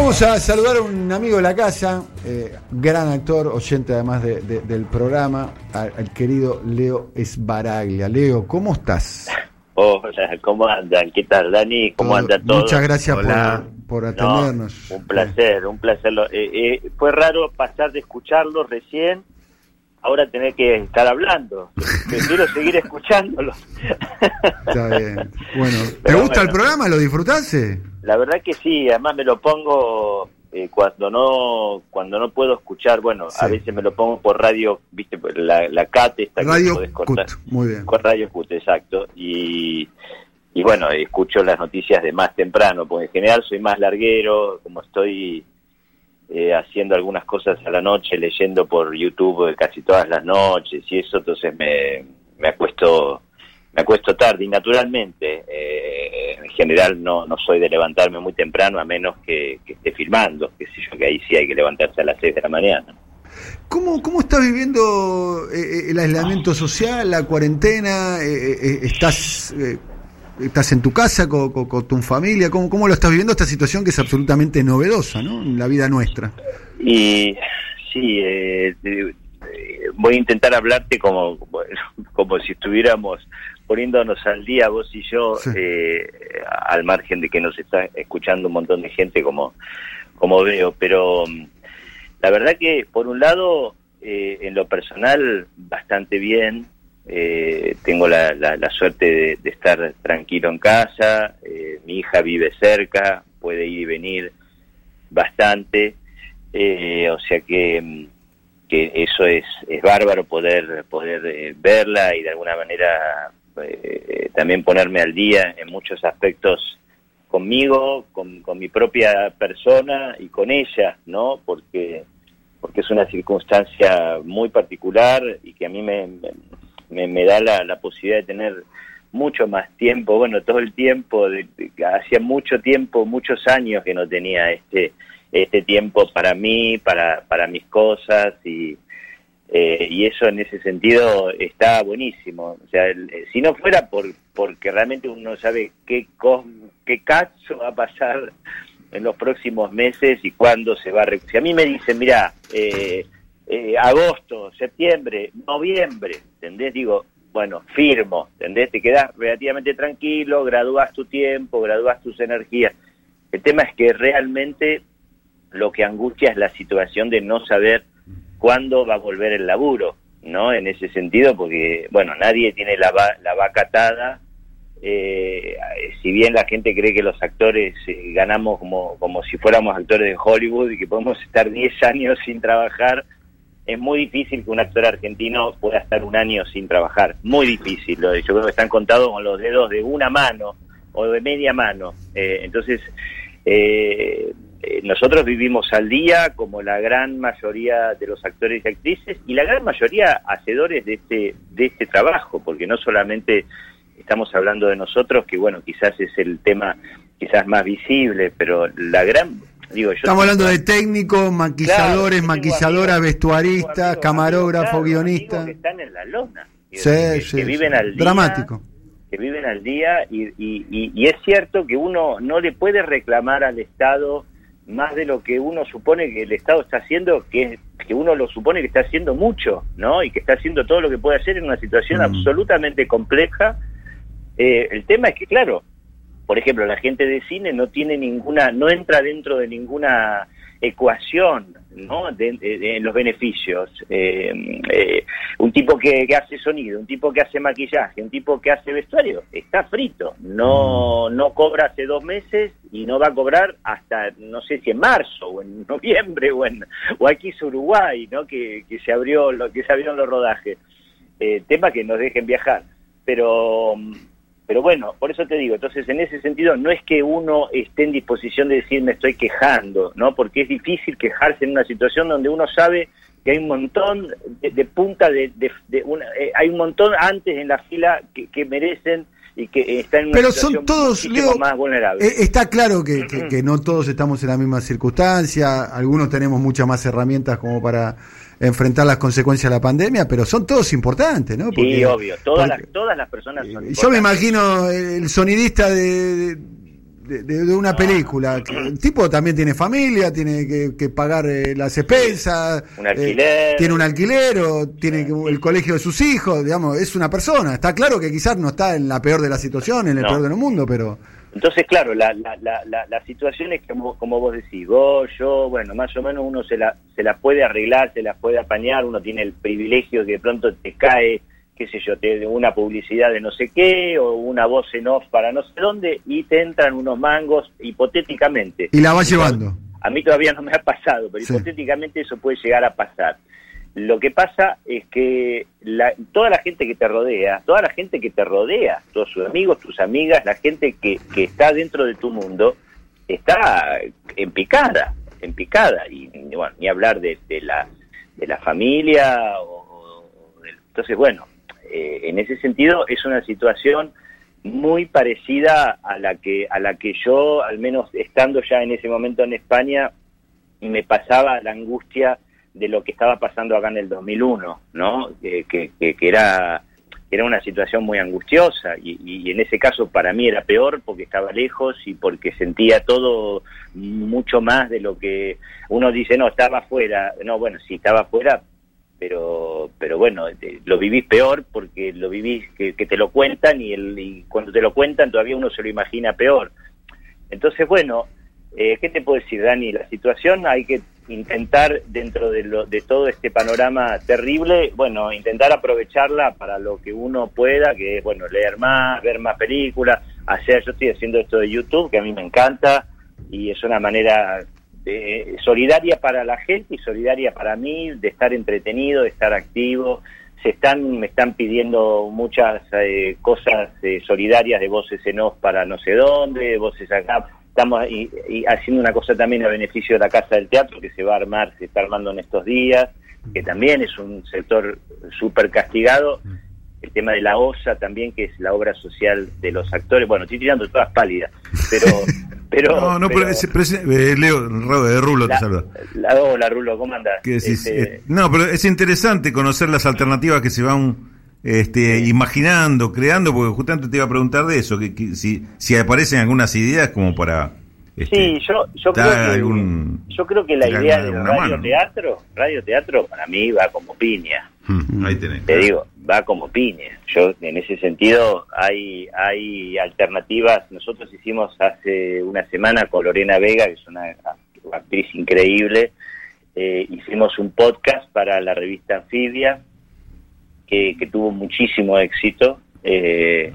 Vamos a saludar a un amigo de la casa, eh, gran actor, oyente además de- de- del programa, al, al querido Leo Esbaraglia. Leo, ¿cómo estás? Hola, ¿cómo andan? ¿Qué tal, Dani? ¿Cómo Todo- andan todos? Muchas gracias Hola. por, por No, atendernos. un placer, un placer. Eh, eh, fue raro pasar de escucharlo recién, ahora tener que estar hablando. Prefiero seguir escuchándolo. Está bien. Bueno, ¿te Pero gusta el programa? ¿Lo disfrutaste? La verdad que sí, además me lo pongo eh, cuando no cuando no puedo escuchar, bueno, a veces me lo pongo por radio, viste, por la, la CAT esta que Radio podés cortar. Cut, muy bien. Con Radio Cut, exacto. Y, y bueno, escucho las noticias de más temprano, porque en general soy más larguero, como estoy eh, haciendo algunas cosas a la noche, leyendo por YouTube casi todas las noches y eso, entonces me, me acuesto me acuesto tarde y naturalmente eh, en general no, no soy de levantarme muy temprano a menos que, esté filmando, que sé yo, que ahí sí hay que levantarse a las 6 de la mañana. ¿Cómo, cómo estás viviendo eh, eh, el aislamiento social, la cuarentena? Eh, eh, ¿Estás eh, estás en tu casa con, con- con tu familia? ¿Cómo, ¿Cómo lo estás viviendo esta situación que es absolutamente novedosa ¿no? en la vida nuestra? Y sí, eh, eh, voy a intentar hablarte como, como si estuviéramos poniéndonos al día vos y yo, Sí. eh, al margen de que nos está escuchando un montón de gente como, como veo, pero mm, la verdad que por un lado, eh, en lo personal, bastante bien. Eh, tengo la, la- la suerte de, de estar tranquilo en casa, eh, mi hija vive cerca, puede ir y venir bastante, eh, o sea que, que eso es, es bárbaro poder, poder eh, verla y de alguna manera también ponerme al día en muchos aspectos conmigo, con, con mi propia persona y con ella, ¿no? Porque, porque es una circunstancia muy particular y que a mí me, me, me da la, la posibilidad de tener mucho más tiempo, bueno, todo el tiempo, de, hacía mucho tiempo, muchos años que no tenía este este tiempo para mí, para, para mis cosas y, eh, y eso en ese sentido está buenísimo. O sea, eh, si no fuera por porque realmente uno sabe qué, qué cacho va a pasar en los próximos meses y cuándo se va a... Si a mí me dicen, mira, eh, eh, agosto, septiembre, noviembre, ¿entendés? Digo, bueno, firmo, ¿entendés? Te quedas relativamente tranquilo, gradúas tu tiempo, gradúas tus energías. El tema es que realmente lo que angustia es la situación de no saber cuándo va a volver el laburo, ¿no? En ese sentido, porque, bueno, nadie tiene la, va- la vaca atada. eh, si bien la gente cree que los actores eh, ganamos como, como si fuéramos actores de Hollywood y que podemos estar 10 años sin trabajar, es muy difícil que un actor argentino pueda estar un año sin trabajar. Muy difícil. Yo creo que están contados con los dedos de una mano o de media mano. Eh, entonces, eh, eh, nosotros vivimos al día como la gran mayoría de los actores y actrices y la gran mayoría hacedores de este, de este trabajo, porque no solamente estamos hablando de nosotros, que bueno, quizás es el tema quizás más visible, pero la gran... Digo, yo Estamos hablando de técnicos, maquilladores, Claro, maquilladoras, vestuaristas, camarógrafos, guionistas. Que están en la lona. que- Sí, que, sí, que sí. viven al día. Dramático. Que viven al día y, y, y- y es cierto que uno no le puede reclamar al Estado más de lo que uno supone que el Estado está haciendo, que es que uno lo supone que está haciendo mucho, ¿no? Y que está haciendo todo lo que puede hacer en una situación Mm. absolutamente compleja. Eh, el tema es que, claro, por ejemplo, la gente de cine no tiene ninguna, no entra dentro de ninguna ecuación, ¿no? De, de- de los beneficios. Eh, eh, un tipo que, que hace sonido, un tipo que hace maquillaje, un tipo que hace vestuario, está frito. No, no cobra hace dos meses y no va a cobrar hasta, no sé si en marzo o en noviembre o en, o aquí es Uruguay, ¿no? Que, que se abrió, lo, que se abrieron los rodajes. Eh, tema que nos dejen viajar. Pero pero bueno, por eso te digo, entonces en ese sentido no es que uno esté en disposición de decir me estoy quejando, ¿no? Porque es difícil quejarse en una situación donde uno sabe que hay un montón de, de punta de, de- de una, eh, hay un montón antes en la fila que, que merecen y que están en una Pero situación son todos, Leo, más vulnerable. Eh, está claro que, que- que no todos estamos en la misma circunstancia, algunos tenemos muchas más herramientas como para enfrentar las consecuencias de la pandemia, pero son todos importantes, ¿no? sí, Porque- obvio, todas porque- las, todas las personas son Yo me importantes. imagino el sonidista de, de, una película. El tipo también tiene familia, tiene que, pagar eh, las expensas, un alquiler. tiene un alquiler o tiene el colegio de sus hijos, digamos, es una persona. Está claro que quizás no está en la peor de las situaciones, en el peor del mundo, pero... Entonces, claro, la, la, la, la, situación es como, como vos decís, vos, yo, bueno, más o menos uno se la, se la puede arreglar, se la puede apañar, uno tiene el privilegio que de pronto te cae, qué sé yo, te, una publicidad de no sé qué, o una voz en off para no sé dónde, y te entran unos mangos hipotéticamente. Y la vas llevando. A mí todavía no me ha pasado, pero hipotéticamente eso puede llegar a pasar. Lo que pasa es que toda la gente que te rodea, toda la gente que te rodea, todos sus amigos, tus amigas, la gente que, que está dentro de tu mundo, está en picada, en picada. Y bueno, ni hablar de, la, de la familia. O, entonces, bueno, eh, en ese sentido es una situación muy parecida a la que a la que yo, al menos estando ya en ese momento en España, me pasaba la angustia de lo que estaba pasando acá en el 2001, ¿no? que, que, era, era una situación muy angustiosa y, y, en ese caso para mí era peor porque estaba lejos y porque sentía todo mucho más de lo que uno dice, no, estaba afuera, no, bueno, sí, estaba afuera, pero pero bueno, lo vivís peor porque lo vivís que, que te lo cuentan y, el, y cuando te lo cuentan todavía uno se lo imagina peor. Entonces, bueno, eh, ¿Qué te puedo decir, Dani? La situación hay que intentar, dentro de, lo, de todo este panorama terrible, bueno, intentar aprovecharla para lo que uno pueda, que es, bueno, leer más, ver más películas, hacer, yo estoy haciendo esto de YouTube, que a mí me encanta, y es una manera de, solidaria para la gente y solidaria para mí, de estar entretenido, de estar activo, se están me están pidiendo muchas eh, cosas eh, solidarias de voces en off para no sé dónde, de voces acá Estamos haciendo una cosa también a beneficio de la Casa del Teatro que se va a armar, se está armando en estos días, que también es un sector súper castigado. El tema de la OSA también, que es la obra social de los actores. Bueno, estoy tirando todas pálidas, pero... pero no, no, pero, es, eh, Leo, de Rulo te saluda. La, hola, Rulo, ¿cómo andas? Este, eh, no, pero es interesante conocer las alternativas que se van este, imaginando, creando, porque justamente te iba a preguntar de eso, que, si, si aparecen algunas ideas como para... Este, sí, yo, yo, creo que, yo creo que la idea de radio teatro, radio teatro para mí va como piña. Mm, ahí tenés. Te digo, va como piña. Yo en ese sentido hay hay alternativas. Nosotros hicimos hace una semana con Lorena Vega, que es una actriz increíble, eh, hicimos un podcast para la revista Anfibia que, tuvo muchísimo éxito. Eh,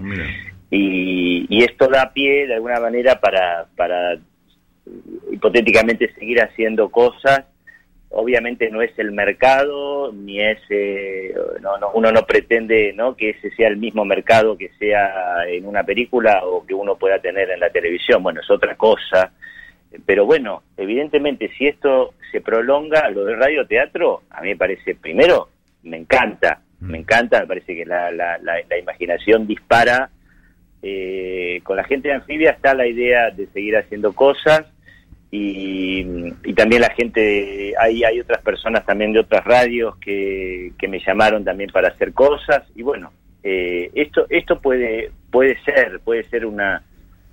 y, esto da pie de alguna manera para, para hipotéticamente seguir haciendo cosas. Obviamente no es el mercado, ni es, eh, no, no, uno no pretende ¿no? que ese sea el mismo mercado que sea en una película o que uno pueda tener en la televisión. Bueno, es otra cosa. Pero bueno, evidentemente si esto se prolonga, lo de radio teatro, a mí me parece, primero, me encanta, me encanta, me parece que la, la, la, imaginación dispara. Eh, con la gente de Anfibia está la idea de seguir haciendo cosas y, también la gente, hay, hay otras personas también de otras radios que, que me llamaron también para hacer cosas y bueno, eh, esto, esto puede, puede ser, puede ser una,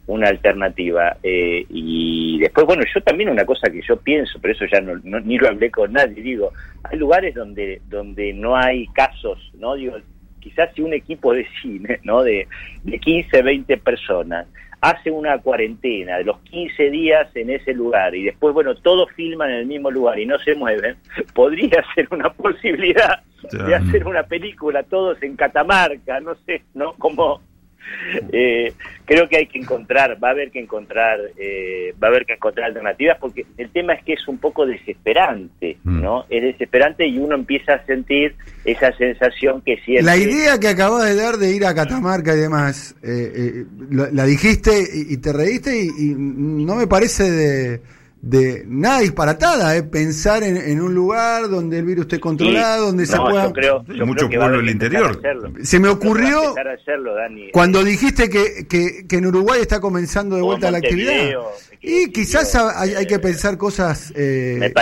una alternativa. Eh, y después, bueno, yo también una cosa que yo pienso, pero eso ya no, ni lo hablé con nadie, digo, hay lugares donde, donde no hay casos, ¿no? Digo, quizás si un equipo de cine, ¿no? De, de 15, 20 personas hace una cuarentena de los 15 días en ese lugar y después, bueno, todos filman en el mismo lugar y no se mueven, podría ser una posibilidad de hacer una película todos en Catamarca, no sé, ¿no? Como eh, creo que hay que encontrar, va a haber que encontrar, eh, va a haber que encontrar alternativas porque el tema es que es un poco desesperante, mm. ¿no? Es desesperante y uno empieza a sentir esa sensación que siente. La idea que acabas de dar de ir a Catamarca y demás, eh, la, dijiste y, te reíste y no me parece de de nada disparatada, ¿eh? pensar en, un lugar donde el virus esté controlado, donde se pueda... Yo creo, mucho pueblo del interior. Se me ocurrió cuando dijiste que, que, en Uruguay está comenzando de vuelta la actividad. y quizás hay, que pensar cosas, eh,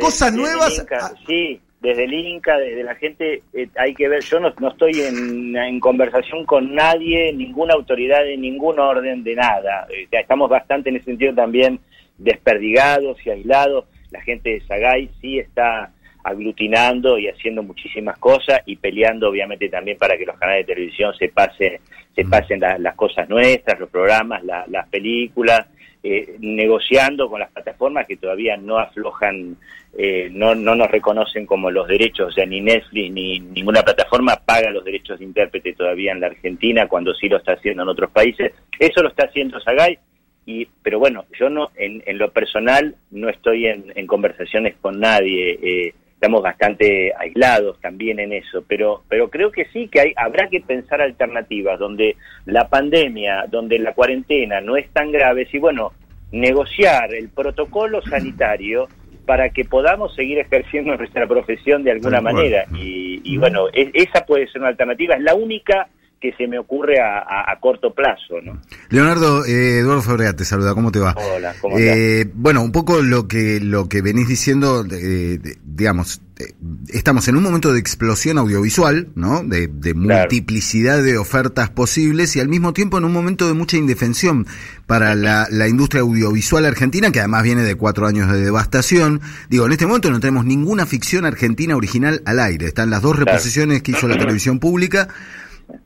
cosas nuevas. sí, desde el Inca, desde la gente, eh, hay que ver, yo no, no estoy en, en, conversación con nadie, ninguna autoridad de ningún orden de nada. Eh, estamos bastante en ese sentido también desperdigados y aislados. La gente de Sagay sí está aglutinando y haciendo muchísimas cosas y peleando obviamente también para que los canales de televisión se pasen se pasen las cosas nuestras, los programas, las películas, eh, negociando con las plataformas que todavía no aflojan, eh, no, no nos reconocen como los derechos, o sea, ni Netflix ni ninguna plataforma paga los derechos de intérprete todavía en la Argentina, cuando sí lo está haciendo en otros países. Eso lo está haciendo Sagay, y, pero bueno, yo no, en, en lo personal no estoy en, en conversaciones con nadie. Eh, estamos bastante aislados también en eso, pero, pero creo que sí, que hay, habrá que pensar alternativas donde la pandemia, donde la cuarentena no es tan grave, y bueno, negociar el protocolo sanitario para que podamos seguir ejerciendo nuestra profesión de alguna manera. Y, y bueno, esa puede ser una alternativa, es la única que se me ocurre a, corto plazo. ¿no? Leonardo, eh, Eduardo Fabrea te saluda, ¿cómo te va? Hola, ¿cómo eh, Bueno, un poco lo que, lo que venís diciendo, digamos, eh, estamos en un momento de explosión audiovisual, ¿no? De, multiplicidad de ofertas posibles y al mismo tiempo en un momento de mucha indefensión para la, la, industria audiovisual argentina, que además viene de cuatro años de devastación. Digo, en este momento no tenemos ninguna ficción argentina original al aire. Están las dos reposiciones que hizo la televisión pública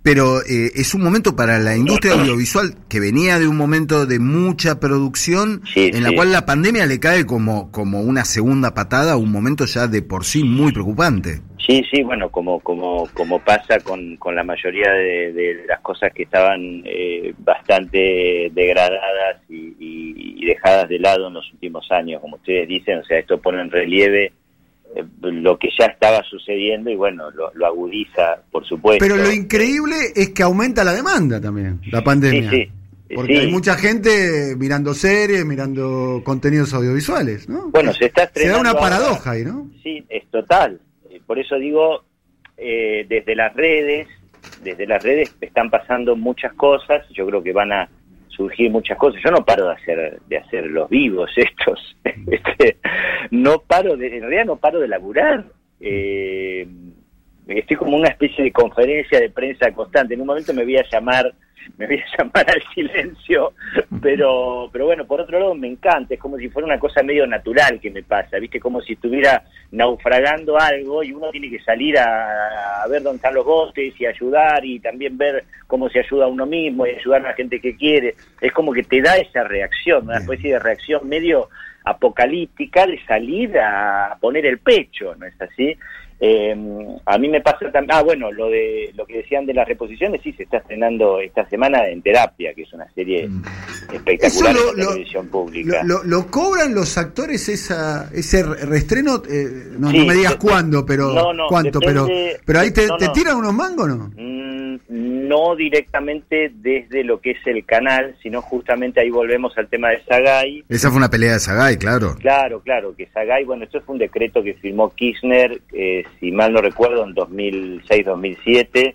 pero eh, es un momento para la industria audiovisual que venía de un momento de mucha producción en la cual la pandemia le cae como, como una segunda patada, un momento ya de por sí muy preocupante. Sí, sí, bueno, como como como pasa con, con la mayoría de, las cosas que estaban eh, bastante degradadas y, y, dejadas de lado en los últimos años, como ustedes dicen, o sea, esto pone en relieve lo que ya estaba sucediendo y bueno, lo, agudiza, por supuesto. Pero lo increíble es que aumenta la demanda también, la pandemia. Sí, sí. Porque hay mucha gente mirando series, mirando contenidos audiovisuales, ¿no? Bueno, se está Se da una paradoja ahí, ¿no? Sí, es total. Eh, por eso digo, eh, desde las redes, desde las redes están pasando muchas cosas, yo creo que van a surgir muchas cosas. Yo no paro de hacer de hacer los vivos estos. Este, no paro de, en realidad no paro de laburar. Eh, estoy como una especie de conferencia de prensa constante. En un momento me voy a llamar me voy a llamar al silencio, pero, pero bueno, por otro lado me encanta, es como si fuera una cosa medio natural que me pasa, ¿viste? Como si estuviera naufragando algo y uno tiene que salir a, ver dónde están los botes y ayudar y también ver cómo se ayuda a uno mismo y ayudar a la gente que quiere. Es como que te da esa reacción, una especie de reacción medio apocalíptica de salir a poner el pecho, ¿no es así? Eh, a mí me pasa también, ah bueno, lo de lo que decían de las reposiciones, sí, se está estrenando esta semana en Terapia, que es una serie mm. espectacular de la televisión pública. Lo, cobran los actores esa ese reestreno? Eh, no, me digas cuándo, pero cuánto, pero pero ahí te, tiran unos mangos, ¿no? Mm, no directamente desde lo que es el canal, sino justamente ahí volvemos al tema de Sagay. Esa fue una pelea de Sagay, claro. Claro, claro, que Sagay, bueno, esto fue un decreto que firmó Kirchner, eh, si mal no recuerdo, en 2006-2007,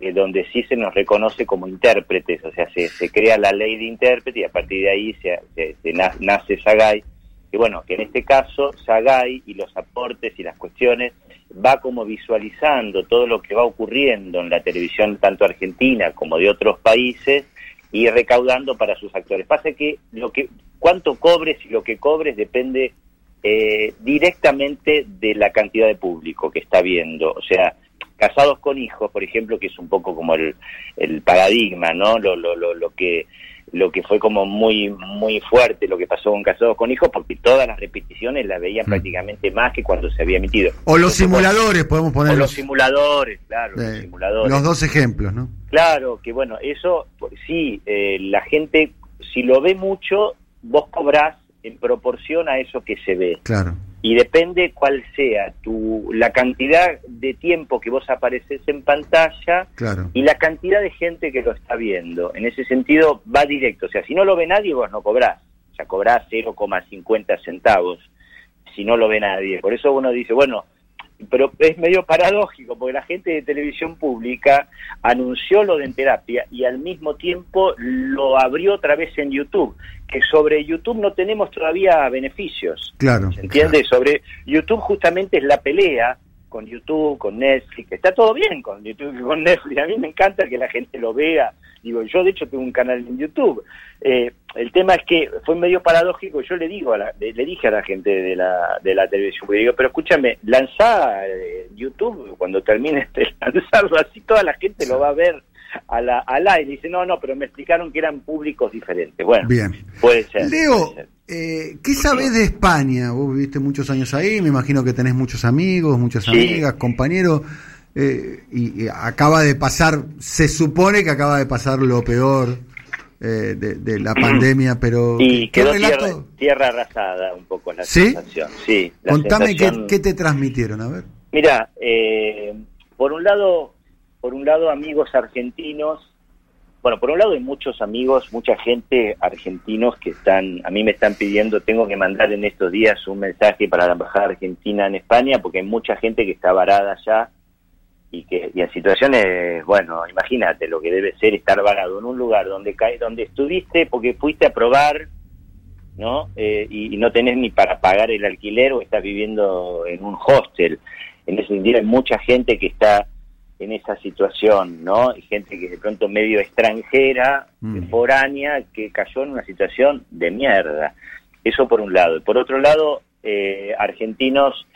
eh, donde sí se nos reconoce como intérpretes, o sea, se, se crea la ley de intérprete y a partir de ahí se, se, nace Sagay. Y bueno, que en este caso Sagay y los aportes y las cuestiones va como visualizando todo lo que va ocurriendo en la televisión tanto argentina como de otros países y recaudando para sus actores. Pasa que lo que cuánto cobres y lo que cobres depende eh, directamente de la cantidad de público que está viendo. O sea, casados con hijos, por ejemplo, que es un poco como el, el paradigma, ¿no? Lo, lo, lo, lo que lo que fue como muy muy fuerte lo que pasó con Casados con Hijos, porque todas las repeticiones las veían mm. prácticamente más que cuando se había emitido. O los simuladores, podemos poner. los simuladores, claro, los simuladores. Los dos ejemplos, ¿no? Claro, que bueno, eso sí, eh, la gente, si lo ve mucho, vos cobrás en proporción a eso que se ve. Claro. Y depende cuál sea tu la cantidad de tiempo que vos apareces en pantalla claro. y la cantidad de gente que lo está viendo. En ese sentido va directo. O sea, si no lo ve nadie, vos no cobrás. O sea, cobrás 0,50 centavos si no lo ve nadie. Por eso uno dice, bueno, pero es medio paradójico porque la gente de televisión pública anunció lo de en terapia y al mismo tiempo lo abrió otra vez en YouTube, que sobre YouTube no tenemos todavía beneficios. Claro. ¿Se entiende? Sobre YouTube justamente es la pelea con YouTube, con Netflix, está todo bien con YouTube con Netflix, a mí me encanta que la gente lo vea, digo, yo de hecho tengo un canal en YouTube, eh, el tema es que fue medio paradójico, yo le digo a la, le, dije a la gente de la, de la televisión, digo, pero escúchame, lanzá eh, YouTube cuando termines de lanzarlo, así toda la gente lo va a ver a la, al aire, dice, no, no, pero me explicaron que eran públicos diferentes, bueno, bien. puede ser. Leo, eh, ¿qué sabes de España? Vos viviste muchos años ahí, me imagino que tenés muchos amigos, muchas amigas, compañeros. Eh, y, acaba de pasar, se supone que acaba de pasar lo peor eh, de, la pandemia, pero y quedó tierra, arrasada un poco la sensación. Sí, Contame qué, te transmitieron, a ver. Mira, por un lado, por un lado amigos argentinos bueno, por un lado hay muchos amigos, mucha gente argentinos que están, a mí me están pidiendo, tengo que mandar en estos días un mensaje para la Embajada Argentina en España, porque hay mucha gente que está varada allá y que y en situaciones, bueno, imagínate lo que debe ser estar varado en un lugar donde cae, donde estuviste porque fuiste a probar, ¿no? Eh, y, y, no tenés ni para pagar el alquiler o estás viviendo en un hostel. En ese sentido hay mucha gente que está en esa situación, ¿no? Hay gente que de pronto medio extranjera, mm. foránea, que cayó en una situación de mierda. Eso por un lado. Por otro lado, eh, argentinos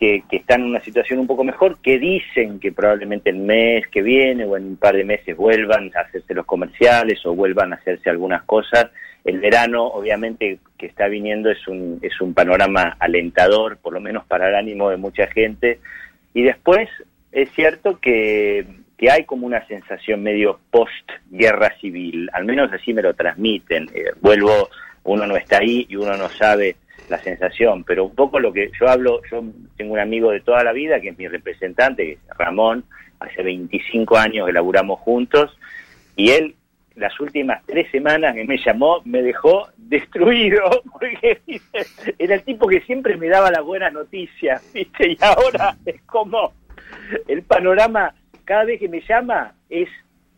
que, que, están en una situación un poco mejor, que dicen que probablemente el mes que viene o en un par de meses vuelvan a hacerse los comerciales o vuelvan a hacerse algunas cosas. El verano, obviamente, que está viniendo es un, es un panorama alentador, por lo menos para el ánimo de mucha gente. Y después es cierto que, hay como una sensación medio post-guerra civil, al menos así me lo transmiten. Eh, vuelvo, uno no está ahí y uno no sabe la sensación, pero un poco lo que yo hablo, yo tengo un amigo de toda la vida que es mi representante, que es Ramón, hace 25 años que laburamos juntos, y él las últimas tres semanas que me llamó me dejó destruido, porque era el tipo que siempre me daba las buenas noticias, ¿viste? Y ahora es como el panorama cada vez que me llama es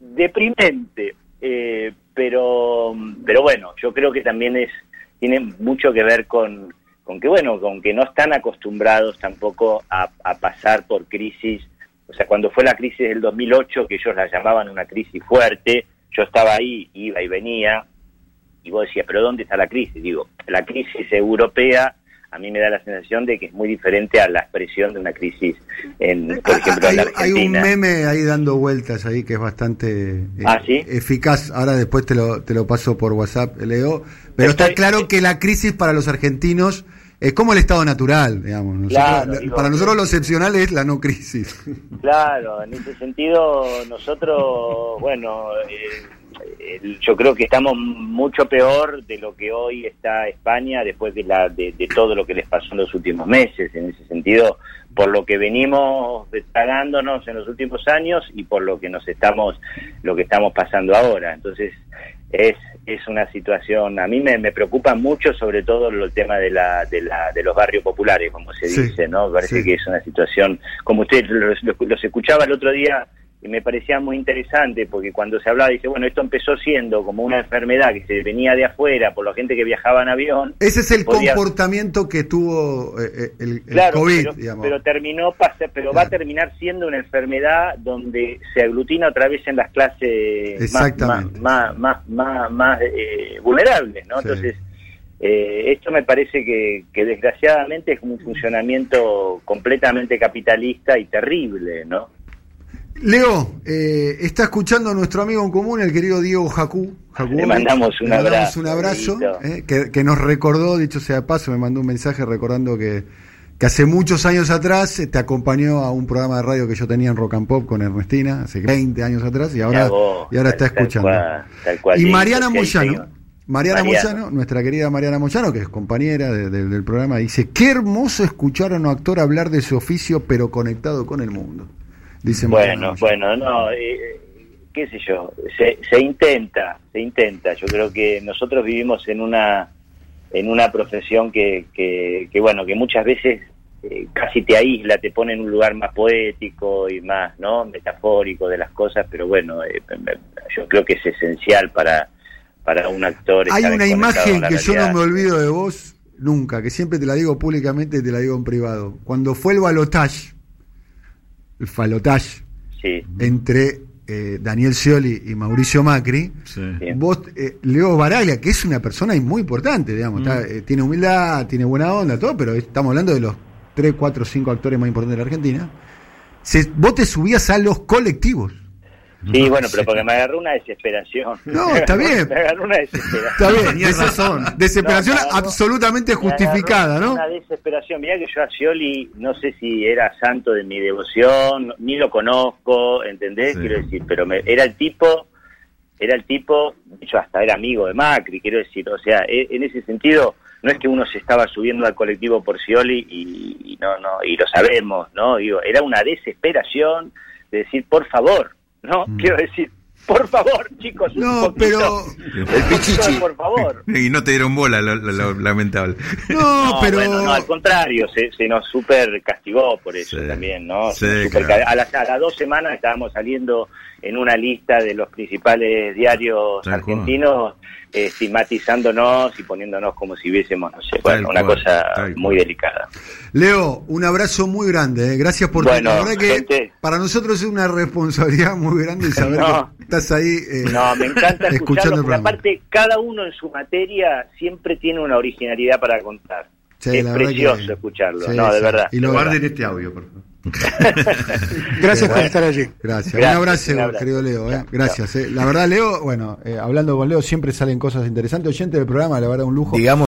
deprimente, eh, pero, pero bueno, yo creo que también es tiene mucho que ver con, con que bueno, con que no están acostumbrados tampoco a, pasar por crisis. O sea, cuando fue la crisis del 2008, que ellos la llamaban una crisis fuerte, yo estaba ahí, iba y venía, y vos decías, pero ¿dónde está la crisis? Digo, la crisis europea a mí me da la sensación de que es muy diferente a la expresión de una crisis, en, por ejemplo, hay, en Argentina. Hay un meme ahí dando vueltas ahí que es bastante eh, ¿Ah, eficaz. Ahora después te lo, te lo paso por WhatsApp, Leo. Pero está claro que la crisis para los argentinos es como el estado natural, digamos. para nosotros lo excepcional es la no crisis. Claro, en ese sentido nosotros, bueno... Eh, yo creo que estamos mucho peor de lo que hoy está España después de, la, de, todo lo que les pasó en los últimos meses, en ese sentido, por lo que venimos tragándonos en los últimos años y por lo que nos estamos, lo que estamos pasando ahora. Entonces, es, es una situación, a mí me, me preocupa mucho sobre todo el tema de, la, de, la, de los barrios populares, como se dice, ¿no? Parece que es una situación, como usted los, los escuchaba el otro día, y me parecía muy interesante porque cuando se hablaba, dice, bueno, esto empezó siendo como una enfermedad que se venía de afuera por la gente que viajaba en avión. Ese es el comportamiento que tuvo eh, eh, el, COVID, pero, digamos. Pero terminó, pero va a terminar siendo una enfermedad donde se aglutina otra vez en las clases más, más, más, más, eh, vulnerables, ¿no? Entonces, esto me parece que, que desgraciadamente es un funcionamiento completamente capitalista y terrible, ¿no? Leo, eh, está escuchando a nuestro amigo en común, el querido Diego Jacú. le mandamos un abrazo. un abrazo eh, que, nos recordó, dicho sea de paso, me mandó un mensaje recordando que, que hace muchos años atrás te acompañó a un programa de radio que yo tenía en Rock and Pop con Ernestina, hace 20 años atrás, y ahora, y ahora está escuchando. y Mariana Moyano. Mariana Moyano, nuestra querida Mariana Moyano, que es compañera del programa, dice, qué hermoso escuchar a un actor hablar de su oficio, pero conectado con el mundo bueno, bueno, no, eh, qué sé yo, se, se intenta, se intenta. Yo creo que nosotros vivimos en una en una profesión que, que, bueno, que muchas veces eh, casi te aísla, te pone en un lugar más poético y más, ¿no? Metafórico de las cosas, pero bueno, eh, yo creo que es esencial para, para un actor. Hay una imagen que yo no me olvido de vos nunca, que siempre te la digo públicamente y te la digo en privado. Cuando fue el balotage el falotage Sí. entre eh, Daniel Scioli y Mauricio Macri, Sí. Vos, eh, Leo Baraglia, que es una persona muy importante, digamos, Mm. está, eh, tiene humildad, tiene buena onda, todo, pero estamos hablando de los 3, 4, 5 actores más importantes de la Argentina. Se- vos te subías a los colectivos. Sí, bueno, pero porque me agarró una desesperación. No, está bien. me agarró una desesperación. Está bien, dese- razón. desesperación No, me agarró- absolutamente justificada, ¿no? Una desesperación. Mirá que yo a Scioli no sé si era santo de mi devoción, ni lo conozco, ¿entendés? Sí. Quiero decir, pero me- era el tipo, era el tipo, de hecho hasta era amigo de Macri, quiero decir, o sea, e- en ese sentido, no es que uno se estaba subiendo al colectivo por Scioli y, y no, no, y lo sabemos, ¿no? Digo, era una desesperación de decir, por favor, ¿no? Quiero decir, por favor, chicos, un. No, poquito, pero- poquito de por favor. Y no te dieron bola, lo, lo- lo lamentable. No, No, pero. bueno, no, al contrario, se, se nos super castigó por eso Sí. también, ¿no? Sí, super claro. a, las, a las dos semanas estábamos saliendo en una lista de los principales diarios Tal argentinos, eh, estigmatizándonos y poniéndonos como si hubiésemos, no sé, bueno, una cual, cosa tal muy cual. delicada. Leo, un abrazo muy grande, ¿eh? gracias por Bueno, la verdad que gente. para nosotros es una responsabilidad muy grande saber No. que estás ahí eh, No, me encanta escucharlo, el porque programa. aparte cada uno en su materia siempre tiene una originalidad para contar. Sí, es la verdad precioso que- escucharlo, sí, no, de sí. verdad. Y lo-. Guarden este audio, por favor. Gracias por estar allí. Gracias. Gracias, un abrazo, un abrazo. querido Leo. ¿eh? Gracias. eh. La verdad, Leo, bueno, eh, hablando con Leo siempre salen cosas interesantes. Oyente del programa, la verdad, un lujo. Digamos